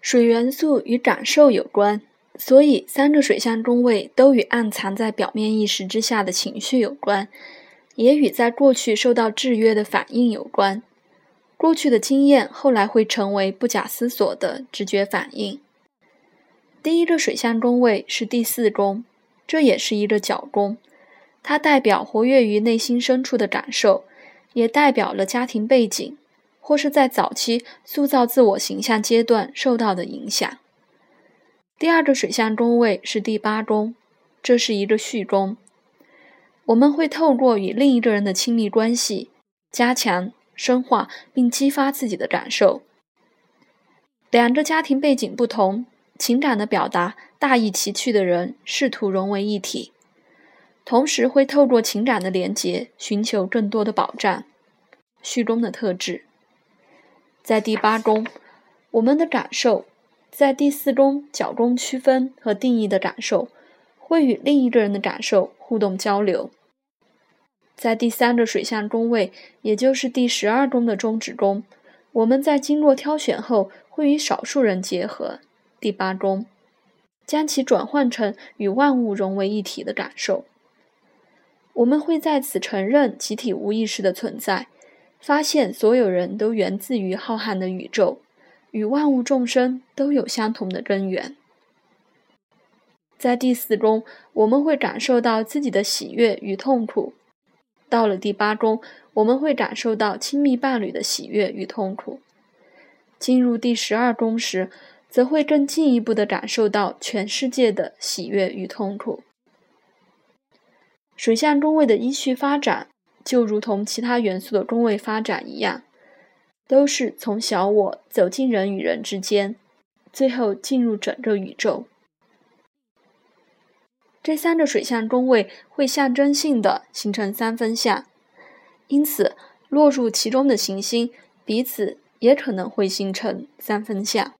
水元素与感受有关，所以三个水象宫位都与暗藏在表面意识之下的情绪有关，也与在过去受到制约的反应有关。过去的经验后来会成为不假思索的直觉反应。第一个水象宫位是第四宫，这也是一个角宫，它代表活跃于内心深处的感受，也代表了家庭背景。或是在早期塑造自我形象阶段受到的影响。第二个水象宫位是第八宫，这是一个序宫。我们会透过与另一个人的亲密关系，加强、深化并激发自己的感受。两个家庭背景不同、情感的表达大异其趣的人，试图融为一体，同时会透过情感的连结，寻求更多的保障。序宫的特质。在第八宫，我们的感受在第四宫角宫区分和定义的感受，会与另一个人的感受互动交流。在第三个水象宫位，也就是第十二宫的中指宫，我们在经过挑选后，会与少数人结合。第八宫，将其转换成与万物融为一体的感受。我们会在此承认集体无意识的存在。发现所有人都源自于浩瀚的宇宙，与万物众生都有相同的根源。在第四宫，我们会感受到自己的喜悦与痛苦；到了第八宫，我们会感受到亲密伴侣的喜悦与痛苦；进入第十二宫时，则会更进一步的感受到全世界的喜悦与痛苦。水象宫位的依序发展。就如同其他元素的宫位发展一样，都是从小我走进人与人之间，最后进入整个宇宙。这三个水象宫位会象征性的形成三分相，因此落入其中的行星彼此也可能会形成三分相。